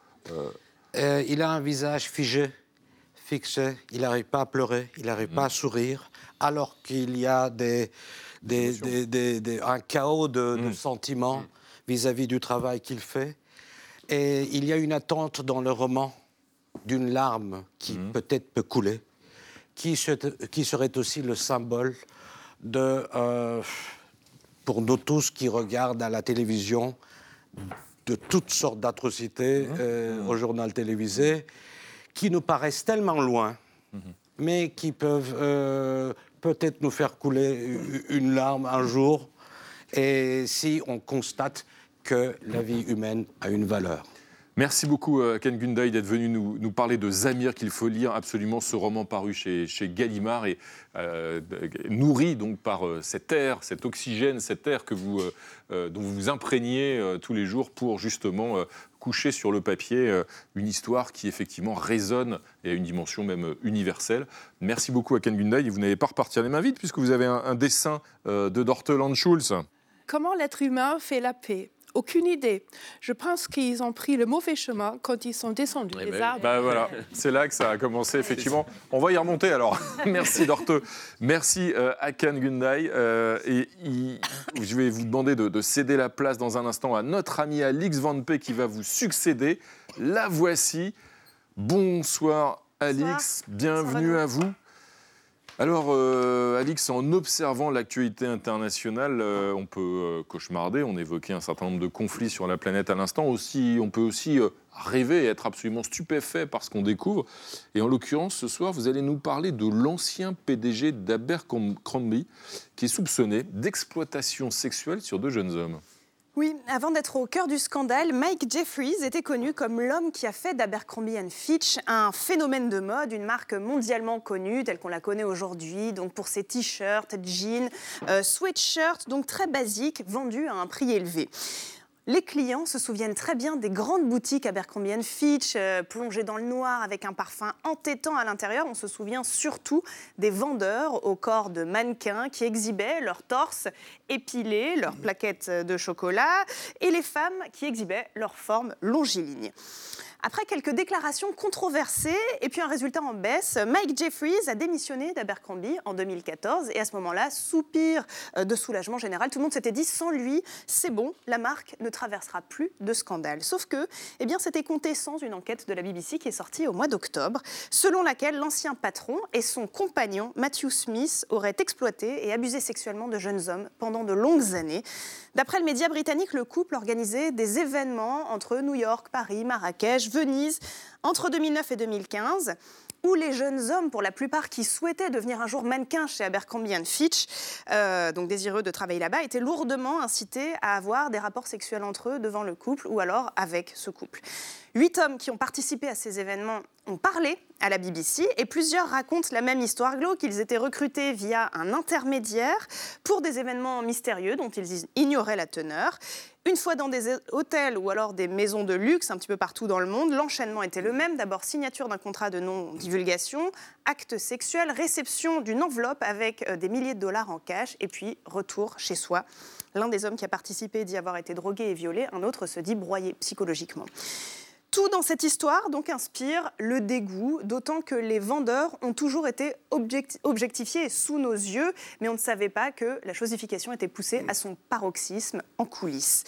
euh, il a un visage figé, fixé, il n'arrive pas à pleurer, il n'arrive pas à sourire, alors qu'il y a des, des- des- des- des- un chaos de, de sentiments vis-à-vis du travail qu'il fait. Et il y a une attente dans le roman d'une larme qui peut-être peut couler, qui, se- qui serait aussi le symbole de, euh, pour nous tous qui regardent à la télévision, de toutes sortes d'atrocités euh, au journal télévisé, qui nous paraissent tellement loin mais qui peuvent euh, peut-être nous faire couler une larme un jour, et si on constate que la vie humaine a une valeur. Merci beaucoup, euh, Ken Gunday, d'être venu nous, parler de Zamir, qu'il faut lire absolument, ce roman paru chez, Gallimard et euh, nourri donc par euh, cet air, cet oxygène, cet air que vous, euh, dont vous vous imprégnez tous les jours pour justement sur le papier une histoire qui effectivement résonne et a une dimension même universelle. Merci beaucoup à Ken Gunday vous n'allez pas repartir les mains vides puisque vous avez un, dessin de Dorte Landschulz. Comment l'être humain fait la paix? Aucune idée. Je pense qu'ils ont pris le mauvais chemin quand ils sont descendus des arbres. Bah voilà, c'est là que ça a commencé, effectivement. On va y remonter alors. Merci Dorte. Merci euh, à Ken Gunday. Euh, et il, je vais vous demander de, de, céder la place dans un instant à notre ami Alix Van P qui va vous succéder. La voici. Bonsoir Alix, Bonsoir. bienvenue Bonsoir. à vous. Alors, euh, Alix, en observant l'actualité internationale, euh, on peut euh, cauchemarder. On évoquait un certain nombre de conflits sur la planète à l'instant. Aussi, on peut aussi rêver et être absolument stupéfait par ce qu'on découvre. Et en l'occurrence, ce soir, vous allez nous parler de l'ancien PDG d'Abercrombie, qui est soupçonné d'exploitation sexuelle sur deux jeunes hommes. Oui, avant d'être au cœur du scandale, Mike Jeffries était connu comme l'homme qui a fait d'Abercrombie Fitch un phénomène de mode, une marque mondialement connue telle qu'on la connaît aujourd'hui, donc pour ses t-shirts, jeans, euh, sweatshirts, donc très basiques, vendus à un prix élevé. Les clients se souviennent très bien des grandes boutiques Abercrombie Fitch, euh, plongées dans le noir avec un parfum entêtant à l'intérieur. On se souvient surtout des vendeurs au corps de mannequins qui exhibaient leur torse épilé, leurs plaquettes de chocolat, et les femmes qui exhibaient leur forme longiligne. Après quelques déclarations controversées et puis un résultat en baisse, Mike Jeffries a démissionné d'Abercrombie en 2014 et à ce moment-là, soupir de soulagement général. Tout le monde s'était dit sans lui, c'est bon, la marque ne traversera plus de scandale. Sauf que, eh bien, c'était compté sans une enquête de la BBC qui est sortie au mois d'octobre, selon laquelle l'ancien patron et son compagnon Matthew Smith auraient exploité et abusé sexuellement de jeunes hommes pendant de longues années. D'après le média britannique, le couple organisait des événements entre New York, Paris, Marrakech, Venise, entre 2009 et 2015 où les jeunes hommes, pour la plupart qui souhaitaient devenir un jour mannequins chez Abercrombie Fitch, euh, donc désireux de travailler là-bas, étaient lourdement incités à avoir des rapports sexuels entre eux devant le couple ou alors avec ce couple. Huit hommes qui ont participé à ces événements ont parlé à la BBC et plusieurs racontent la même histoire glauque qu'ils étaient recrutés via un intermédiaire pour des événements mystérieux dont ils ignoraient la teneur. Une fois dans des hôtels ou alors des maisons de luxe un petit peu partout dans le monde, l'enchaînement était le même. D'abord signature d'un contrat de non-divulgation, acte sexuel, réception d'une enveloppe avec des milliers de dollars en cash et puis retour chez soi. L'un des hommes qui a participé dit avoir été drogué et violé, un autre se dit broyé psychologiquement. Tout dans cette histoire donc inspire le dégoût, d'autant que les vendeurs ont toujours été objectifiés sous nos yeux, mais on ne savait pas que la chosification était poussée à son paroxysme en coulisses.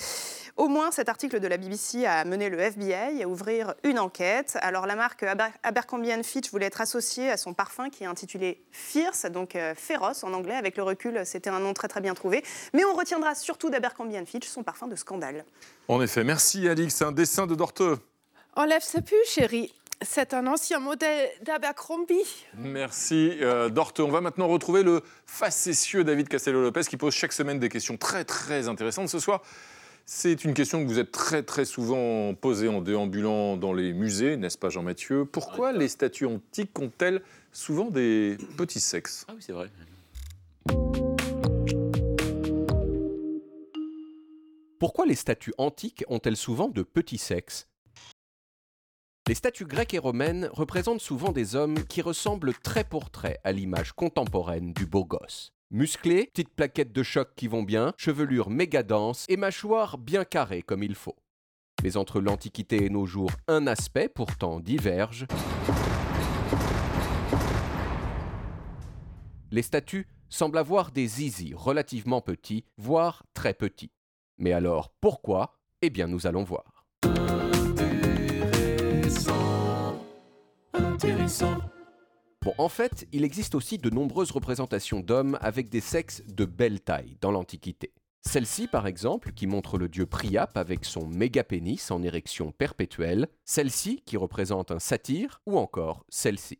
Au moins, cet article de la BBC a mené le FBI à ouvrir une enquête. Alors, la marque Aber Abercrombie Fitch voulait être associée à son parfum qui est intitulé Fierce, donc euh, féroce en anglais. Avec le recul, c'était un nom très très bien trouvé. Mais on retiendra surtout d'Abercrombie Fitch son parfum de scandale. En effet, merci Alix. Un dessin de Dorteux. Enlève ce pull, chérie. C'est un ancien modèle d'Abercrombie. Merci, euh, Dorte. On va maintenant retrouver le facétieux David Castello-Lopez qui pose chaque semaine des questions très, très intéressantes. Ce soir, c'est une question que vous êtes très, très souvent posée en déambulant dans les musées, n'est-ce pas, Jean-Mathieu? Pourquoi les statues antiques ont-elles souvent des petits sexes? Ah oui, c'est vrai. Pourquoi les statues antiques ont-elles souvent de petits sexes? Les statues grecques et romaines représentent souvent des hommes qui ressemblent trait pour trait à l'image contemporaine du beau gosse. Musclés, petites plaquettes de choc qui vont bien, chevelure méga dense et mâchoire bien carrée comme il faut. Mais entre l'Antiquité et nos jours, un aspect pourtant diverge. Les statues semblent avoir des zizi relativement petits, voire très petits. Mais alors, pourquoi? Eh bien, nous allons voir. Bon, en fait, il existe aussi de nombreuses représentations d'hommes avec des sexes de belle taille dans l'Antiquité. Celle-ci, par exemple, qui montre le dieu Priap avec son méga pénis en érection perpétuelle, celle-ci qui représente un satyre, ou encore celle-ci.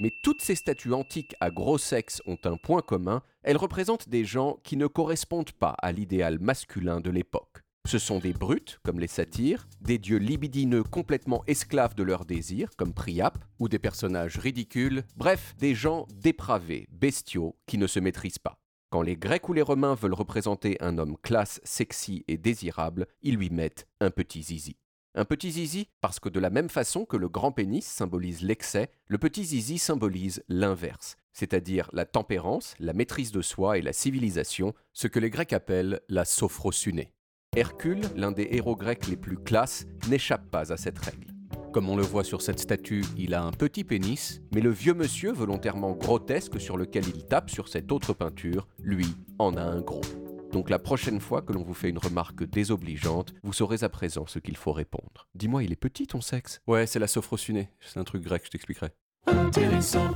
Mais toutes ces statues antiques à gros sexe ont un point commun, elles représentent des gens qui ne correspondent pas à l'idéal masculin de l'époque. Ce sont des brutes, comme les satyres, des dieux libidineux complètement esclaves de leurs désirs, comme Priap, ou des personnages ridicules, bref, des gens dépravés, bestiaux, qui ne se maîtrisent pas. Quand les Grecs ou les Romains veulent représenter un homme classe, sexy et désirable, ils lui mettent un petit zizi. Un petit zizi parce que de la même façon que le grand pénis symbolise l'excès, le petit zizi symbolise l'inverse, c'est-à-dire la tempérance, la maîtrise de soi et la civilisation, ce que les Grecs appellent la sophrosunée. Hercule, l'un des héros grecs les plus classes, n'échappe pas à cette règle. Comme on le voit sur cette statue, il a un petit pénis, mais le vieux monsieur volontairement grotesque sur lequel il tape sur cette autre peinture, lui, en a un gros. Donc la prochaine fois que l'on vous fait une remarque désobligeante, vous saurez à présent ce qu'il faut répondre. Dis-moi, il est petit ton sexe? Ouais, c'est la sophrosunée. C'est un truc grec, je t'expliquerai. Intéressant.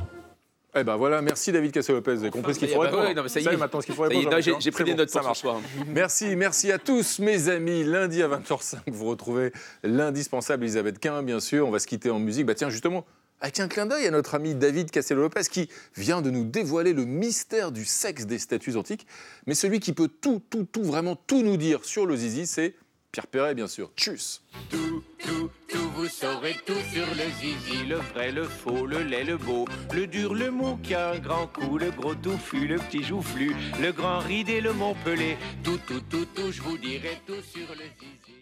Eh ben voilà, merci David Cassel-Lopez. Vous avez compris ce qu'il faut bah répondre. ouais, non, mais ça y est. maintenant ce qu'il faut répondre. j'ai- hein pris des notes ça pour ce soir. Merci, merci à tous mes amis. Lundi à 20h05, vous retrouvez l'indispensable Elisabeth Quint, bien sûr. On va se quitter en musique. Bah tiens, justement, avec un clin d'œil à notre ami David Castello-Lopez qui vient de nous dévoiler le mystère du sexe des statues antiques. Mais celui qui peut tout, tout, tout, vraiment tout nous dire sur le zizi, c'est Pierre Perret, bien sûr. Tchuss Tout, tout, tout, vous saurez tout sur le zizi, le vrai, le faux, le laid, le beau, le dur, le mou qui a un grand coup, le gros touffu, le petit joufflu, le grand ridé, le montpelé, tout, tout, tout, tout, je vous dirai tout sur le zizi.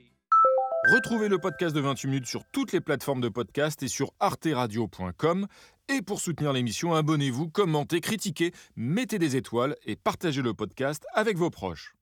Retrouvez le podcast de 28 minutes sur toutes les plateformes de podcast et sur arteradio.com. Et pour soutenir l'émission, abonnez-vous, commentez, critiquez, mettez des étoiles et partagez le podcast avec vos proches.